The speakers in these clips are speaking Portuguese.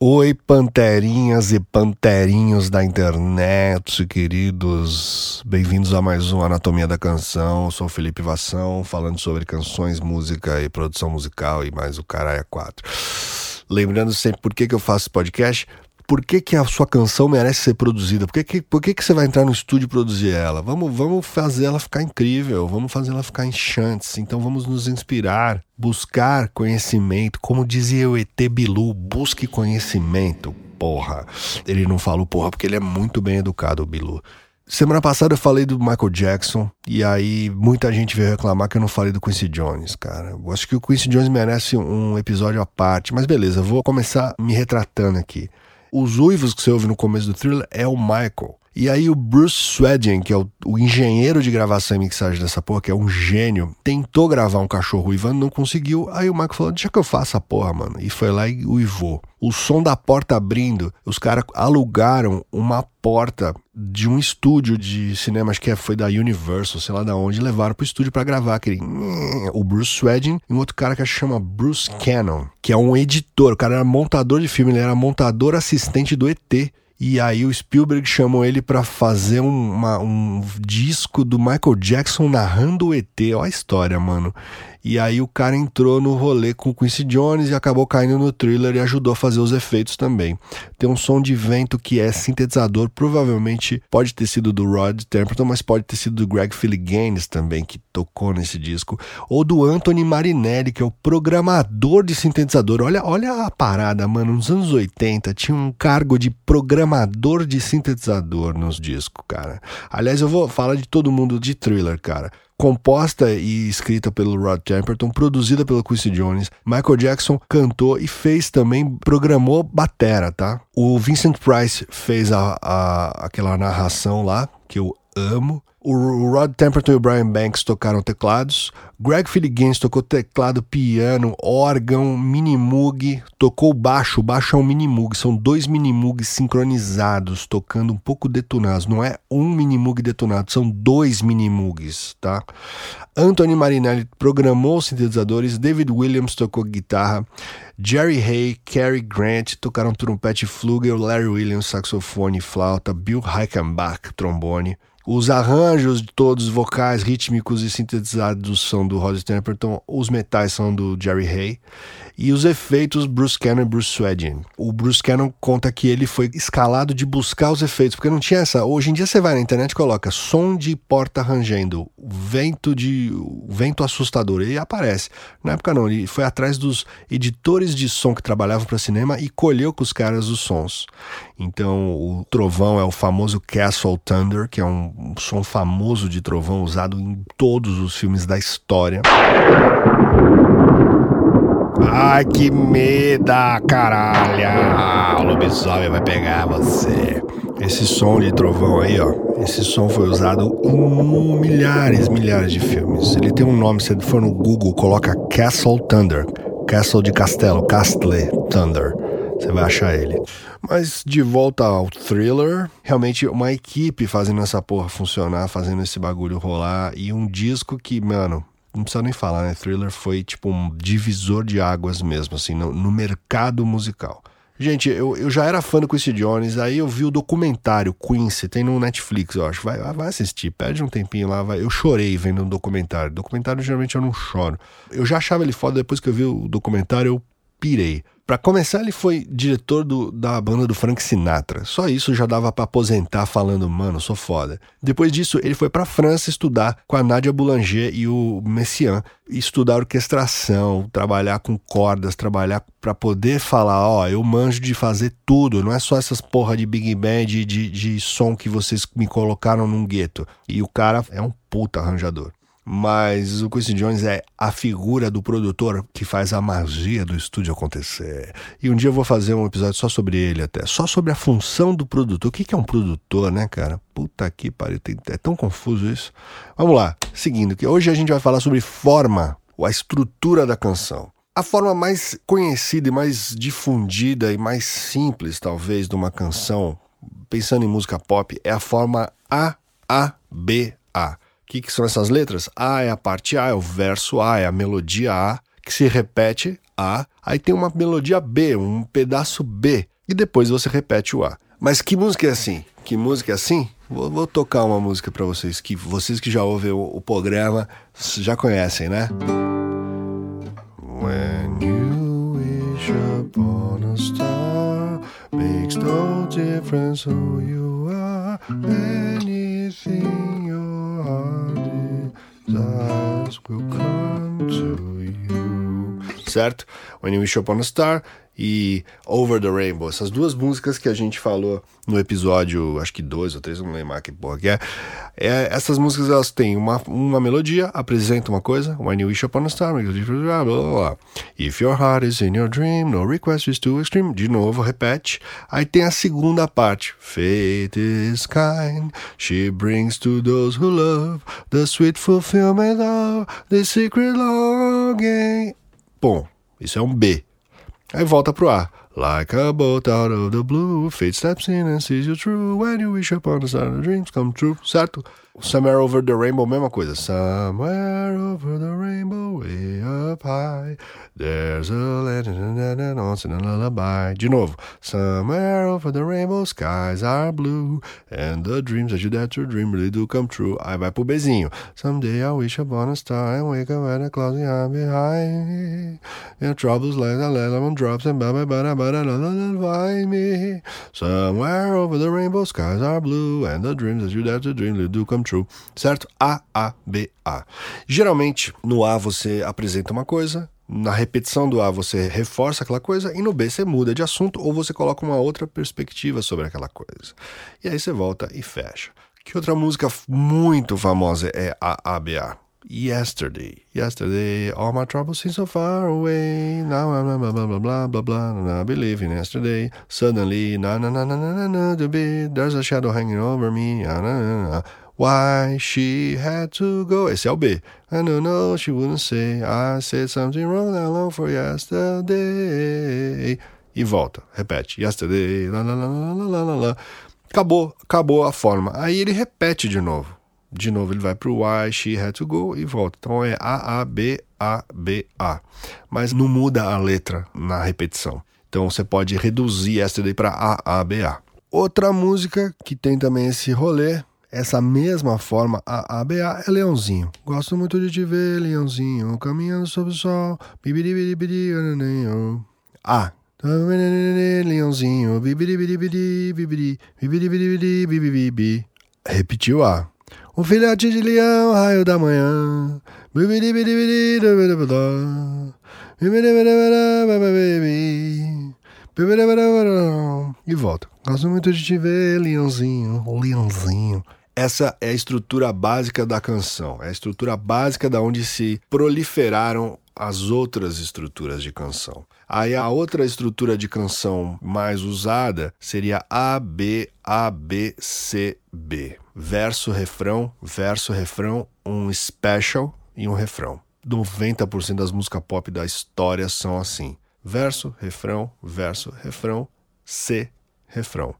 Oi, panterinhas e panterinhos da internet, queridos. Bem-vindos a mais um Anatomia da Canção. Eu sou Felipe Vassão, falando sobre canções, música e produção musical e mais o caralho 4. Lembrando sempre por que, que eu faço podcast, por que, que a sua canção merece ser produzida? Por que, que, por que, que você vai entrar no estúdio e produzir ela? Vamos, vamos fazer ela ficar incrível, vamos fazer ela ficar enchante. Então vamos nos inspirar, buscar conhecimento. Como dizia o ET Bilu, busque conhecimento. Porra. Ele não falou porra porque ele é muito bem educado, o Bilu. Semana passada eu falei do Michael Jackson e aí muita gente veio reclamar que eu não falei do Quincy Jones, cara. Eu acho que o Quincy Jones merece um episódio à parte, mas beleza, vou começar me retratando aqui. Os uivos que você ouve no começo do thriller é o Michael. E aí o Bruce Swedgen, que é o, o, engenheiro de gravação e mixagem dessa porra, que é um gênio, tentou gravar um cachorro uivando, não conseguiu. Aí o Michael falou, deixa que eu faça a porra, mano. E foi lá e uivou. O som da porta abrindo, os caras alugaram uma porta de um estúdio de cinema, acho que foi da Universal, sei lá da onde, levaram pro estúdio para gravar aquele... O Bruce Swedgen e um outro cara que chama Bruce Cannon, que é um editor, o cara era montador de filme, ele era montador assistente do ET. E aí o Spielberg chamou ele para fazer uma, um disco do Michael Jackson narrando o ET. Olha a história, mano. E aí o cara entrou no rolê com o Quincy Jones e acabou caindo no thriller e ajudou a fazer os efeitos também. Tem um som de vento que é sintetizador, provavelmente pode ter sido do Rod Temperton, mas pode ter sido do Greg Philliganes também, que tocou nesse disco. Ou do Anthony Marinelli, que é o programador de sintetizador. Olha, olha a parada, mano. Nos anos 80 tinha um cargo de programador de sintetizador nos discos, cara. Aliás, eu vou falar de todo mundo de thriller, cara composta e escrita pelo Rod Temperton, produzida pelo Quincy Jones. Michael Jackson cantou e fez também, programou batera, tá? O Vincent Price fez a, a aquela narração lá, que eu amo. O Rod Temperton e o Brian Banks tocaram teclados. Greg Philliganes tocou teclado, piano, órgão, mini-moog, tocou baixo. O baixo é um mini-moog, são dois mini-moogs sincronizados, tocando um pouco detonados. Não é um mini-moog detonado, são dois mini-moogs, tá? Anthony Marinelli programou os sintetizadores, David Williams tocou guitarra, Jerry Hay, Cary Grant tocaram trompete e flugel, Larry Williams saxofone e flauta, Bill Reichenbach trombone. Os arranjos de todos, vocais, rítmicos e sintetizados são do Rod Temperton, os metais são do Jerry Hay e os efeitos Bruce Cannon e Bruce Swedin. O Bruce Cannon conta que ele foi escalado de buscar os efeitos, porque não tinha essa. Hoje em dia você vai na internet e coloca som de porta rangendo, vento de vento assustador e aparece. Na época não, ele foi atrás dos editores de som que trabalhavam para cinema e colheu com os caras os sons. Então, o trovão é o famoso Castle Thunder, que é um, som famoso de trovão usado em todos os filmes da história. Ai, que meda, caralho! O lobisomem vai pegar você. Esse som de trovão aí, ó. Esse som foi usado em milhares, milhares de filmes. Ele tem um nome, se for no Google, coloca Castle Thunder. Castle de castelo, Castle Thunder. Você vai achar ele. Mas de volta ao thriller, realmente uma equipe fazendo essa porra funcionar, fazendo esse bagulho rolar. E um disco que, mano, não precisa nem falar, né? Thriller foi tipo um divisor de águas mesmo, assim, no, no mercado musical. Gente, eu, eu já era fã do Quincy Jones, aí eu vi o documentário Quincy, tem no Netflix, eu acho. Vai, vai assistir, perde um tempinho lá. Vai. Eu chorei vendo um documentário. Documentário geralmente eu não choro. Eu já achava ele foda, depois que eu vi o documentário eu pirei. Para começar, ele foi diretor do, da banda do Frank Sinatra. Só isso já dava para aposentar falando, mano, sou foda. Depois disso, ele foi para França estudar com a Nadia Boulanger e o Messiaen, estudar orquestração, trabalhar com cordas, trabalhar para poder falar, ó, eu manjo de fazer tudo, não é só essas porra de big band de, de som que vocês me colocaram num gueto. E o cara é um puta arranjador mas o Quincy Jones é a figura do produtor que faz a magia do estúdio acontecer. E um dia eu vou fazer um episódio só sobre ele até, só sobre a função do produtor. O que é um produtor, né, cara? Puta que pariu, é tão confuso isso. Vamos lá, seguindo, que hoje a gente vai falar sobre forma, a estrutura da canção. A forma mais conhecida e mais difundida e mais simples, talvez, de uma canção, pensando em música pop, é a forma A-A-B-A. O que, que são essas letras? A é a parte A, é o verso A, é a melodia A, que se repete A, aí tem uma melodia B, um pedaço B, e depois você repete o A. Mas que música é assim? Que música é assim? Vou, vou tocar uma música para vocês que vocês que já ouvem o, o, programa já conhecem, né? When you wish upon a star makes no difference who you are anything certo? When You Wish Upon a Star e Over the Rainbow. Essas duas músicas que a gente falou no episódio, acho que dois ou três, não lembro que porra que é. é. Essas músicas elas têm uma, uma melodia, apresentam uma coisa, When You Wish Upon a Star, blá, blá, blá, If your heart is in your dream, no request is too extreme. De novo, repete. Aí tem a segunda parte. Fate is kind, she brings to those who love the sweet fulfillment of the secret longing. Bom, isso é um B. Aí volta pro A. Like a boat out of the blue, fate steps in and sees you true. When you wish upon a star, dreams come true. Certo? Somewhere Over the Rainbow, mesma coisa. Somewhere over the rainbow, way up high, there's a land and a lullaby. De novo. Somewhere over the rainbow, skies are blue, and the dreams that you dare to dream really do come true. Aí vai pro Bzinho. Someday I wish upon a star and wake up at a cloudy high behind. And troubles like the lemon drops and ba ba ba ba ba lullaby me. Somewhere over the rainbow, skies are blue, and the dreams that you dare to dream really do come true true, certo? A, A, B, A. Geralmente, no A você apresenta uma coisa, na repetição do A você reforça aquela coisa e no B você muda de assunto ou você coloca uma outra perspectiva sobre aquela coisa. E aí você volta e fecha. Que outra música muito famosa é a ABA? Yesterday. Yesterday, all my troubles seem so far away. Now I'm blah blah blah blah blah blah. I believe in yesterday. Suddenly, na na na na na na na. There's a shadow hanging over me. Na, na, na, na. Why she had to go. Esse é o B. I don't know, she wouldn't say. I said something wrong that long for yesterday. E volta, repete. Yesterday, la la la la. Acabou, acabou a forma. Aí ele repete de novo. De novo ele vai para o Why she had to go e volta. Então é A, A, B, A, B, A. Mas não muda a letra na repetição. Então você pode reduzir yesterday para A, A, B, A. Outra música que tem também esse rolê essa mesma forma, a ABA é Leãozinho. Gosto muito de te ver, Leãozinho, caminhando sob o sol. Bibidi, A. Leãozinho, bibidi, bibidi, bibidi, Repetiu A. Um filhote de leão, raio da manhã. Bibidi, E volta. Gosto muito de te ver, leãozinho, leãozinho. Essa é a estrutura básica da canção, é a estrutura básica da onde se proliferaram as outras estruturas de canção. Aí a outra estrutura de canção mais usada seria A, B, A, B, C, B. Verso, refrão, verso, refrão, um special e um refrão. 90% das músicas pop da história são assim: verso, refrão, verso, refrão, C, refrão.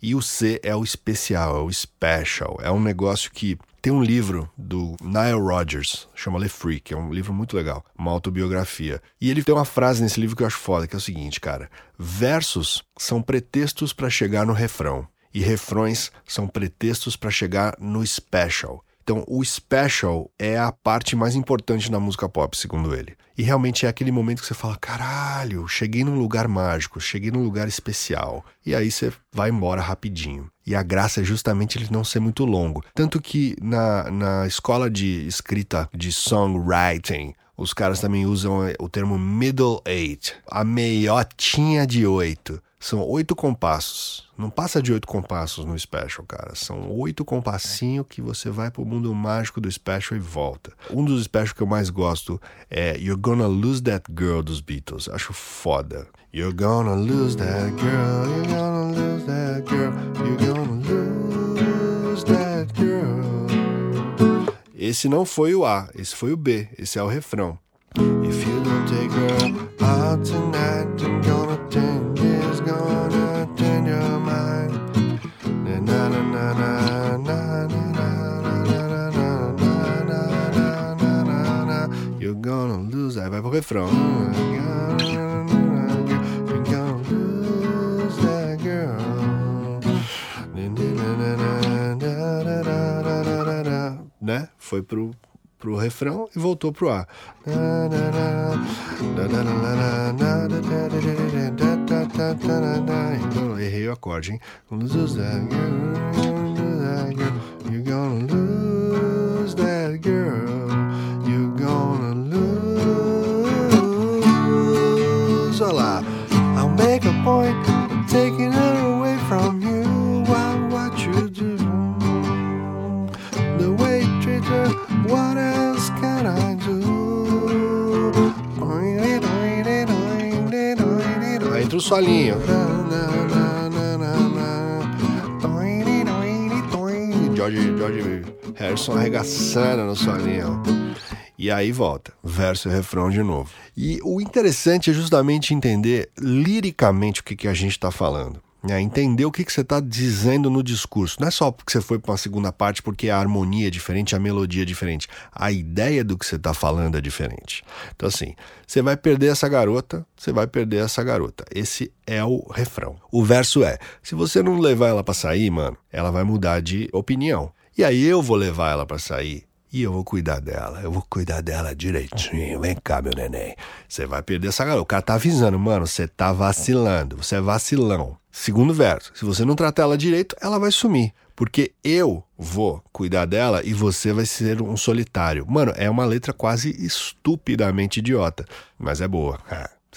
E o C é o especial, é o special. É um negócio que tem um livro do Nile Rodgers, chama Le Freak, é um livro muito legal, uma autobiografia. E ele tem uma frase nesse livro que eu acho foda, que é o seguinte, cara: versos são pretextos para chegar no refrão e refrões são pretextos para chegar no special. Então, o special é a parte mais importante da música pop, segundo ele. E realmente é aquele momento que você fala: caralho, cheguei num lugar mágico, cheguei num lugar especial. E aí você vai embora rapidinho. E a graça é justamente ele não ser muito longo. Tanto que na, na escola de escrita de songwriting, os caras também usam o termo middle eight, a meiotinha de oito. São oito compassos. Não passa de oito compassos no Special, cara. São oito compassinhos que você vai pro mundo mágico do Special e volta. Um dos Special que eu mais gosto é You're Gonna Lose That Girl dos Beatles. Acho foda. You're gonna lose that girl, you're gonna lose that girl, you're gonna lose that girl. Esse não foi o A, esse foi o B, esse é o refrão. If you don't take her out tonight, I'm gonna gonna turn your mind. Na na na na na na na na na na na. Vai pro refrão. You're gonna lose. Né? Foi pro pro refrão e voltou pro A. Então, errei o acorde, hein? Gonna lose that girl. Gonna lose. Olha lá. I'll make a point of taking what else can I do? Aí entra o solinho. George, George Harrison arregaçando no solinho. E aí volta, verso e refrão de novo. E o interessante é justamente entender liricamente o que, que a gente está falando. Né? Entender o que, que você está dizendo no discurso. Não é só porque você foi para uma segunda parte porque a harmonia é diferente, a melodia é diferente. A ideia do que você está falando é diferente. Então, assim, você vai perder essa garota, você vai perder essa garota. Esse é o refrão. O verso é: se você não levar ela para sair, mano, ela vai mudar de opinião. E aí eu vou levar ela para sair e eu vou cuidar dela. Eu vou cuidar dela direitinho. Vem cá, meu neném. Você vai perder essa garota. O cara tá avisando, mano, você tá vacilando. Você é vacilão. Segundo verso, se você não tratar ela direito, ela vai sumir. Porque eu vou cuidar dela e você vai ser um solitário. Mano, é uma letra quase estupidamente idiota, mas é boa.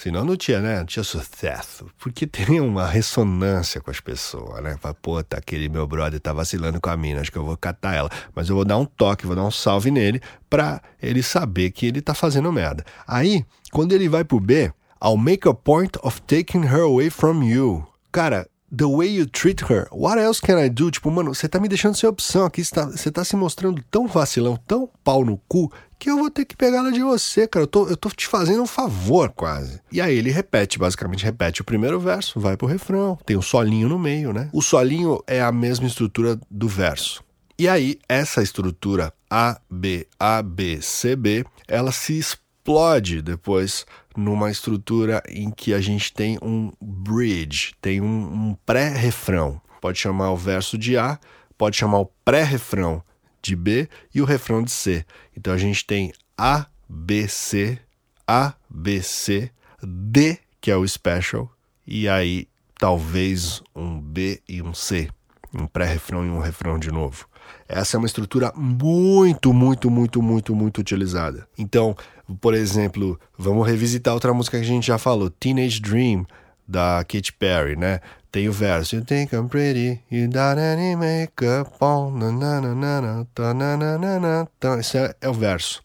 Senão não tinha, né? Não tinha sucesso. Porque tem uma ressonância com as pessoas, né? Fala, pô, tá, aquele meu brother tá vacilando com a mina, acho que eu vou catar ela. Mas eu vou dar um toque, vou dar um salve nele pra ele saber que ele tá fazendo merda. Aí, quando ele vai pro B, I'll make a point of taking her away from you. Cara, the way you treat her, what else can I do? Tipo, mano, você tá me deixando sem opção aqui, você tá, você tá se mostrando tão vacilão, tão pau no cu, que eu vou ter que pegar ela de você, cara. Eu tô, eu tô te fazendo um favor, quase. E aí ele repete, basicamente repete o primeiro verso, vai pro refrão, tem um solinho no meio, né? O solinho é a mesma estrutura do verso. E aí, essa estrutura A, B, A, B, C, B, ela se explode depois numa estrutura em que a gente tem um bridge, tem um, um pré-refrão. Pode chamar o verso de A, pode chamar o pré-refrão de B e o refrão de C. Então a gente tem A, B, C, A, B, C, D, que é o special, e aí talvez um B e um C, um pré-refrão e um refrão de novo. Essa é uma estrutura muito, muito, muito, muito, muito utilizada. Então, por exemplo, vamos revisitar outra música que a gente já falou, Teenage Dream, da Katy Perry, né? Tem o verso You think I'm pretty, you got any makeup on, na na na na na ta, na na na na ta. Esse é, é o verso.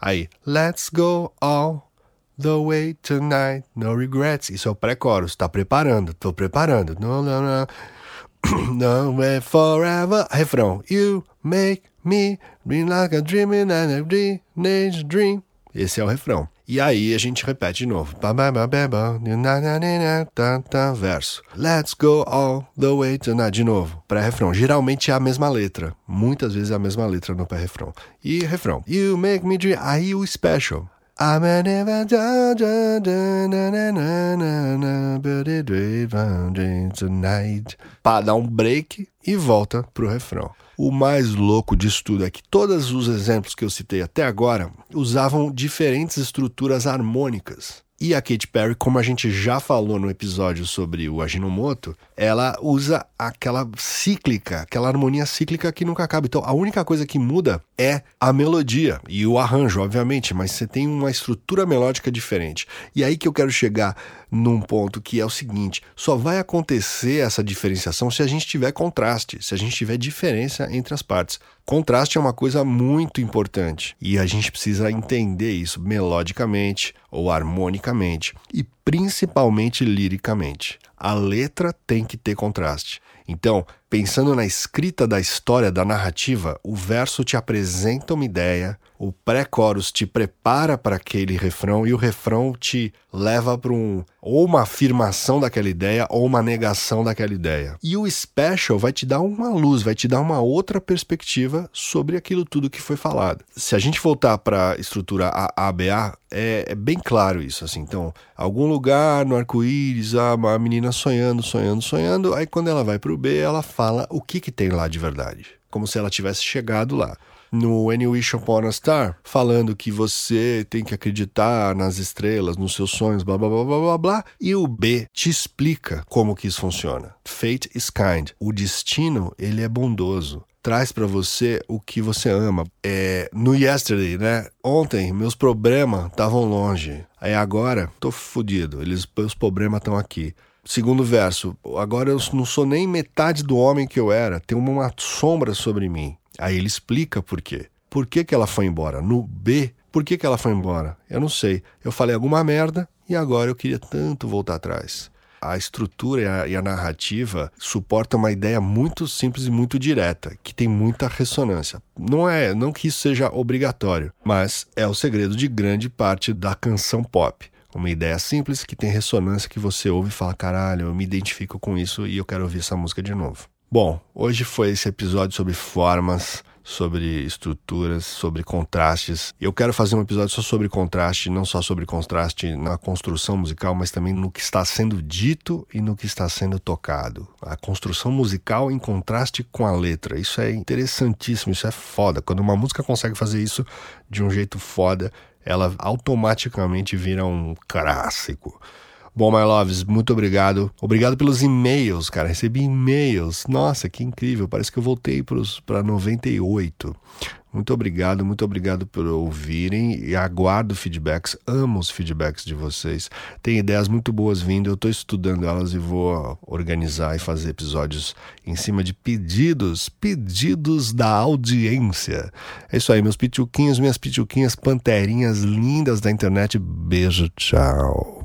Aí, let's go all the way tonight, no regrets. Isso é o pré-chorus, tá preparando, tô preparando. No, no, no. no way forever. Refrão. You make me dream like a dream and a teenage dream. Esse é o refrão. E aí a gente repete de novo. Verso. Let's go all the way tonight. De novo. Pré-refrão. Geralmente é a mesma letra. Muitas vezes é a mesma letra no pré-refrão. E refrão. You make me dream. Aí o special. Para dar um break e volta pro refrão. O mais louco disso tudo é que todos os exemplos que eu citei até agora usavam diferentes estruturas harmônicas. E a Katy Perry, como a gente já falou no episódio sobre o Ajinomoto, ela usa aquela cíclica, aquela harmonia cíclica que nunca acaba. Então a única coisa que muda é a melodia e o arranjo, obviamente, mas você tem uma estrutura melódica diferente. E aí que eu quero chegar num ponto que é o seguinte: só vai acontecer essa diferenciação se a gente tiver contraste, se a gente tiver diferença entre as partes. Contraste é uma coisa muito importante e a gente precisa entender isso melodicamente ou harmonicamente. E principalmente liricamente. A letra tem que ter contraste. Então, pensando na escrita da história, da narrativa, o verso te apresenta uma ideia, o pré-chorus te prepara para aquele refrão e o refrão te leva para um ou uma afirmação daquela ideia ou uma negação daquela ideia. E o special vai te dar uma luz, vai te dar uma outra perspectiva sobre aquilo tudo que foi falado. Se a gente voltar para a estrutura ABA, é, é, bem claro isso assim. Então, algum lugar no arco-íris, a menina sonhando, sonhando, sonhando, aí quando ela vai para o B, ela fala o que que tem lá de verdade, como se ela tivesse chegado lá. no Any Wish Upon a Star, falando que você tem que acreditar nas estrelas, nos seus sonhos, blá blá blá blá blá blá. E o B te explica como que isso funciona. Fate is kind. O destino, ele é bondoso traz para você o que você ama. É, no yesterday, né? Ontem meus problemas estavam longe. Aí agora tô fudido. Eles, meus problemas estão aqui. Segundo verso, agora eu não sou nem metade do homem que eu era, tem uma sombra sobre mim. Aí ele explica por quê. Por que, que ela foi embora? No B, por que, que ela foi embora? Eu não sei. Eu falei alguma merda e agora eu queria tanto voltar atrás. A estrutura e a, e a narrativa suportam uma ideia muito simples e muito direta, que tem muita ressonância. Não é, não que isso seja obrigatório, mas é o segredo de grande parte da canção pop. Uma ideia simples que tem ressonância que você ouve e fala: caralho, eu me identifico com isso e eu quero ouvir essa música de novo. Bom, hoje foi esse episódio sobre formas, sobre estruturas, sobre contrastes. Eu quero fazer um episódio só sobre contraste, não só sobre contraste na construção musical, mas também no que está sendo dito e no que está sendo tocado. A construção musical em contraste com a letra. Isso é interessantíssimo, isso é foda. Quando uma música consegue fazer isso de um jeito foda, ela automaticamente vira um clássico. Bom, my loves, muito obrigado. Obrigado pelos e-mails, cara. Recebi e-mails. Nossa, que incrível. Parece que eu voltei para 98. Muito obrigado, muito obrigado por ouvirem e aguardo feedbacks. Amo os feedbacks de vocês. Tem ideias muito boas vindo. Eu estou estudando elas e vou organizar e fazer episódios em cima de pedidos, pedidos da audiência. É isso aí, meus pituquinhos, minhas pituquinhas, panterinhas lindas da internet. Beijo, tchau.